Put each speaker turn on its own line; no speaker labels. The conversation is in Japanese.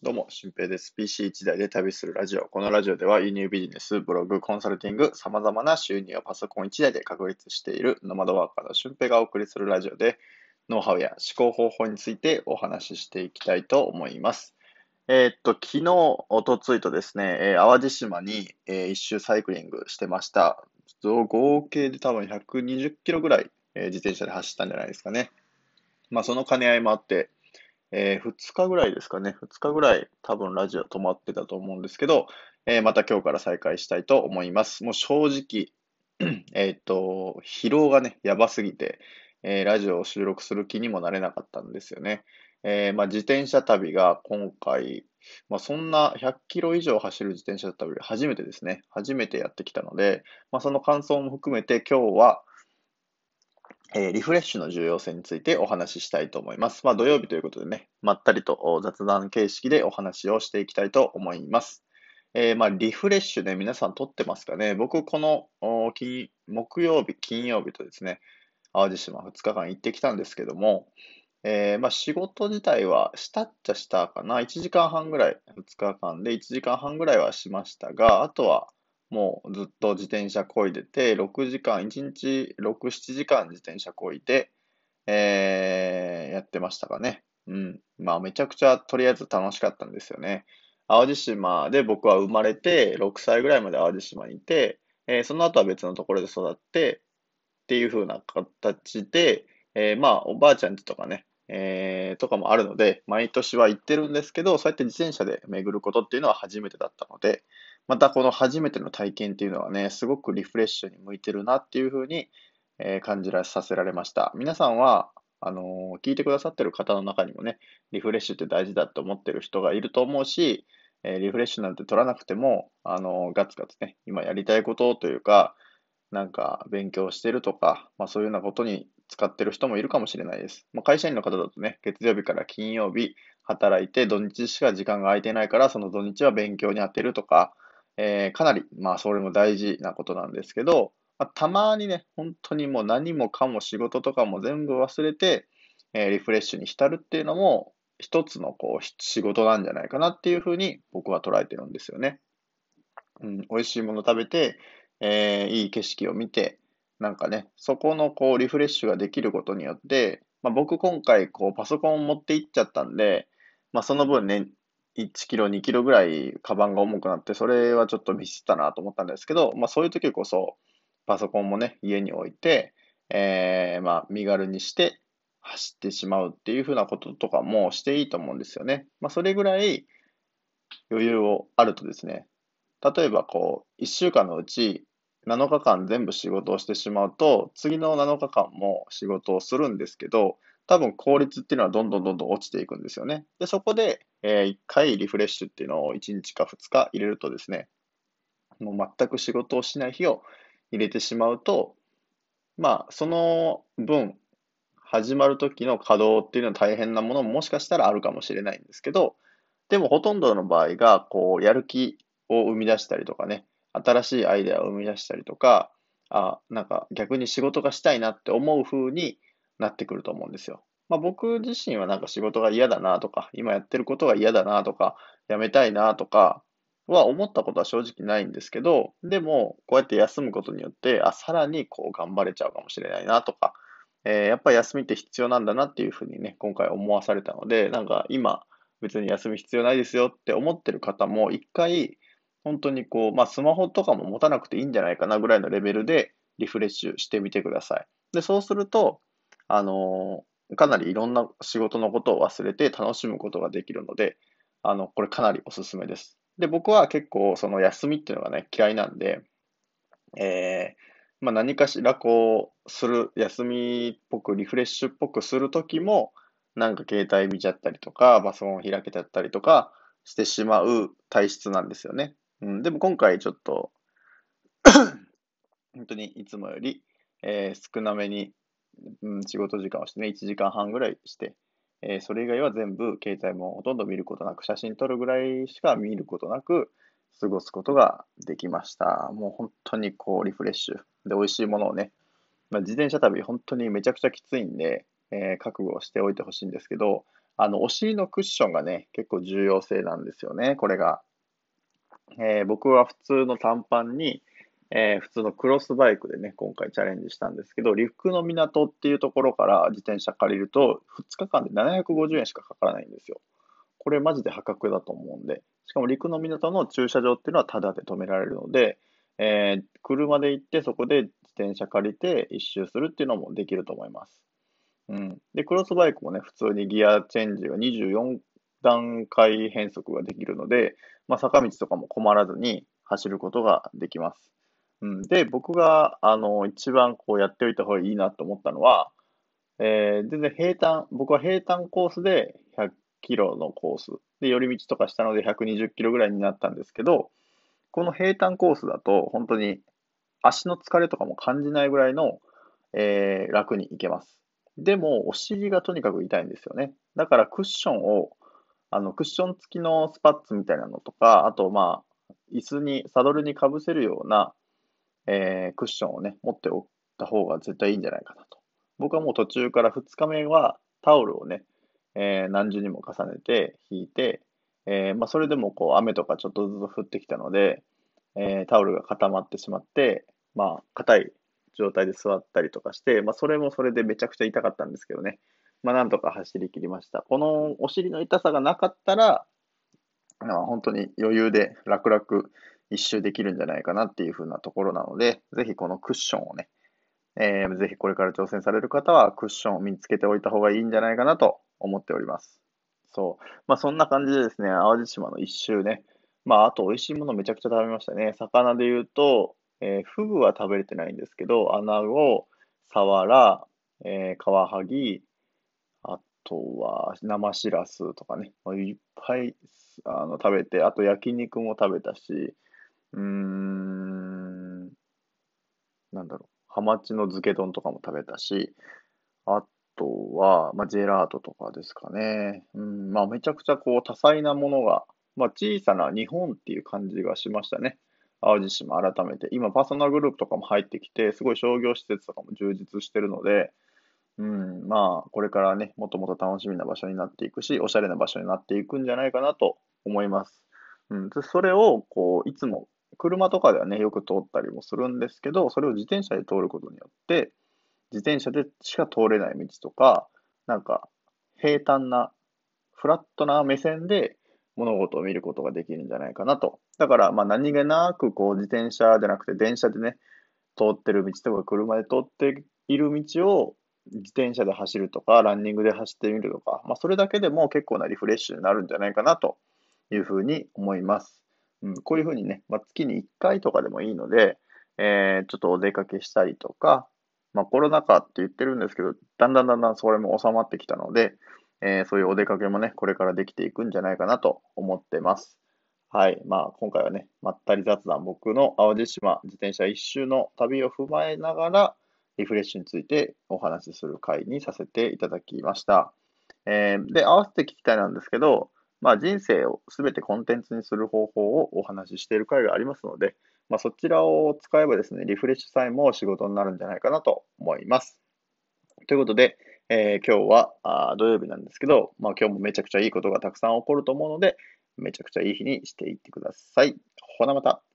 どうも、俊平です。PC1 台で旅するラジオ。このラジオでは輸入ビジネス、ブログ、コンサルティング、様々な収入をパソコン1台で確立しているノマドワーカーの俊平がお送りするラジオで、ノウハウや思考方法についてお話ししていきたいと思います。えー、っと、昨日、おとついとですね、えー、淡路島に、えー、一周サイクリングしてました。合計で多分120キロぐらい、え、自転車で走ったんじゃないですかね。まあ、その兼ね合いもあって、えー、2日ぐらいですかね。2日ぐらい多分ラジオ止まってたと思うんですけど、えー、また今日から再開したいと思います。もう正直、えっと、疲労がね、やばすぎて、えー、ラジオを収録する気にもなれなかったんですよね。えー、まあ、自転車旅が今回、まあ、そんな100キロ以上走る自転車旅初めてですね。初めてやってきたので、まあ、その感想も含めて今日は、えー、リフレッシュの重要性についてお話ししたいと思います。まあ、土曜日ということでね、まったりと雑談形式でお話をしていきたいと思います。えー、まあ、リフレッシュね、皆さん撮ってますかね僕、この金木曜日、金曜日とですね、淡路島2日間行ってきたんですけども、えー、まあ、仕事自体はしたっちゃしたかな。1時間半ぐらい、2日間で1時間半ぐらいはしましたが、あとはもうずっと自転車こいでて、6時間、1日6、7時間自転車こいで、えー、やってましたかね。うん。まあめちゃくちゃとりあえず楽しかったんですよね。淡路島で僕は生まれて、6歳ぐらいまで淡路島にいて、えー、その後は別のところで育って、っていう風な形で、えー、まあおばあちゃんちとかね、えー、とかもあるので、毎年は行ってるんですけど、そうやって自転車で巡ることっていうのは初めてだったので、またこの初めての体験っていうのはね、すごくリフレッシュに向いてるなっていうふうに、え、感じらさせられました。皆さんは、あの、聞いてくださってる方の中にもね、リフレッシュって大事だって思ってる人がいると思うし、え、リフレッシュなんて取らなくても、あのガツガツね、今やりたいことというか、なんか勉強してるとか、まあそういうようなことに使ってる人もいるかもしれないです。まあ、会社員の方だとね、月曜日から金曜日働いて土日しか時間が空いてないから、その土日は勉強に当てるとか、えー、かなり、まあ、それも大事なことなんですけど、まあ、たまにね、本当にもう何もかも仕事とかも全部忘れて、えー、リフレッシュに浸るっていうのも、一つのこう仕事なんじゃないかなっていうふうに僕は捉えてるんですよね。うん、美味しいもの食べて、えー、いい景色を見て、なんかね、そこのこうリフレッシュができることによって、まあ、僕今回こうパソコンを持って行っちゃったんで、まあ、その分ね、1キロ、2キロぐらいカバンが重くなって、それはちょっとミスったなと思ったんですけど、まあそういう時こそ、パソコンもね、家に置いて、えー、まあ身軽にして走ってしまうっていうふうなこととかもしていいと思うんですよね。まあそれぐらい余裕をあるとですね、例えばこう、1週間のうち7日間全部仕事をしてしまうと、次の7日間も仕事をするんですけど、多分効率っていうのはどんどんどんどん落ちていくんですよね。で、そこで、えー、1回リフレッシュっていうのを1日か2日入れるとですね、もう全く仕事をしない日を入れてしまうと、まあ、その分、始まる時の稼働っていうのは大変なものももしかしたらあるかもしれないんですけど、でもほとんどの場合が、こう、やる気を生み出したりとかね、新しいアイデアを生み出したりとか、あ、なんか逆に仕事がしたいなって思う風になってくると思うんですよ。まあ、僕自身はなんか仕事が嫌だなとか、今やってることが嫌だなとか、やめたいなとかは思ったことは正直ないんですけど、でも、こうやって休むことによって、あ、さらにこう頑張れちゃうかもしれないなとか、えー、やっぱり休みって必要なんだなっていうふうにね、今回思わされたので、なんか今、別に休み必要ないですよって思ってる方も、一回、本当にこう、まあ、スマホとかも持たなくていいんじゃないかなぐらいのレベルでリフレッシュしてみてください。で、そうすると、あの、かなりいろんな仕事のことを忘れて楽しむことができるので、あの、これかなりおすすめです。で、僕は結構その休みっていうのがね、嫌いなんで、えー、まあ、何かしらこう、する、休みっぽく、リフレッシュっぽくするときも、なんか携帯見ちゃったりとか、パソコン開けちゃったりとかしてしまう体質なんですよね。うん、でも今回ちょっと 本当にいつもより、えー、少なめにうん、仕事時間をしてね、1時間半ぐらいして、えー、それ以外は全部携帯もほとんど見ることなく、写真撮るぐらいしか見ることなく過ごすことができました。もう本当にこうリフレッシュで美味しいものをね、まあ、自転車旅本当にめちゃくちゃきついんで、えー、覚悟しておいてほしいんですけど、あの、お尻のクッションがね、結構重要性なんですよね、これが。えー、僕は普通の短パンに、えー、普通のクロスバイクでね、今回チャレンジしたんですけど、陸の港っていうところから自転車借りると、2日間で750円しかかからないんですよ。これマジで破格だと思うんで、しかも陸の港の駐車場っていうのはタダで止められるので、えー、車で行ってそこで自転車借りて一周するっていうのもできると思います。うん。で、クロスバイクもね、普通にギアチェンジが24段階変速ができるので、まあ、坂道とかも困らずに走ることができます。うん、で、僕が、あの、一番こうやっておいた方がいいなと思ったのは、えー、全然平坦、僕は平坦コースで100キロのコース。で、寄り道とかしたので120キロぐらいになったんですけど、この平坦コースだと、本当に足の疲れとかも感じないぐらいの、えー、楽に行けます。でも、お尻がとにかく痛いんですよね。だからクッションを、あの、クッション付きのスパッツみたいなのとか、あと、まあ、椅子に、サドルにかぶせるような、えー、クッションをね、持っておった方が絶対いいんじゃないかなと。僕はもう途中から2日目はタオルをね、えー、何重にも重ねて引いて、えー、まあ、それでもこう雨とかちょっとずつ降ってきたので、えタオルが固まってしまって、まあ、硬い状態で座ったりとかして、まあ、それもそれでめちゃくちゃ痛かったんですけどね。まあ、なんとか走り切りました。このお尻の痛さがなかったら、まあ、本当に余裕で楽々一周できるんじゃないかなっていう風なところなので、ぜひこのクッションをね、えー、ぜひこれから挑戦される方はクッションを身につけておいた方がいいんじゃないかなと思っております。そう。まあそんな感じでですね、淡路島の一周ね、まああと美味しいものめちゃくちゃ食べましたね。魚で言うと、えー、フグは食べれてないんですけど、アナゴ、サワラ、えー、カワハギ、あとは生しらすとかね、いっぱいあの食べて、あと焼肉も食べたし、うん、なんだろう、ハマチの漬け丼とかも食べたし、あとは、まあ、ジェラートとかですかね。うん、まあ、めちゃくちゃこう多彩なものが、まあ、小さな日本っていう感じがしましたね。淡路島改めて。今、パーソナルグループとかも入ってきて、すごい商業施設とかも充実してるので、うん、まあ、これからね、もともと楽しみな場所になっていくし、おしゃれな場所になっていくんじゃないかなと思います。うん、それを、こう、いつも、車とかではね、よく通ったりもするんですけど、それを自転車で通ることによって、自転車でしか通れない道とか、なんか、平坦な、フラットな目線で物事を見ることができるんじゃないかなと。だから、まあ何気なくこう自転車じゃなくて電車でね、通ってる道とか車で通っている道を自転車で走るとか、ランニングで走ってみるとか、まあそれだけでも結構なリフレッシュになるんじゃないかなというふうに思います。うん、こういうふうにね、まあ、月に1回とかでもいいので、えー、ちょっとお出かけしたりとか、まあコロナ禍って言ってるんですけど、だんだんだんだんそれも収まってきたので、えー、そういうお出かけもね、これからできていくんじゃないかなと思ってます。はい。まあ、今回はね、まったり雑談、僕の淡路島自転車一周の旅を踏まえながら、リフレッシュについてお話しする回にさせていただきました。えー、で、合わせて聞きたいなんですけど、まあ、人生をすべてコンテンツにする方法をお話ししている回がありますので、まあ、そちらを使えばですね、リフレッシュさえも仕事になるんじゃないかなと思います。ということで、えー、今日はあ土曜日なんですけど、まあ、今日もめちゃくちゃいいことがたくさん起こると思うので、めちゃくちゃいい日にしていってください。ほなまた。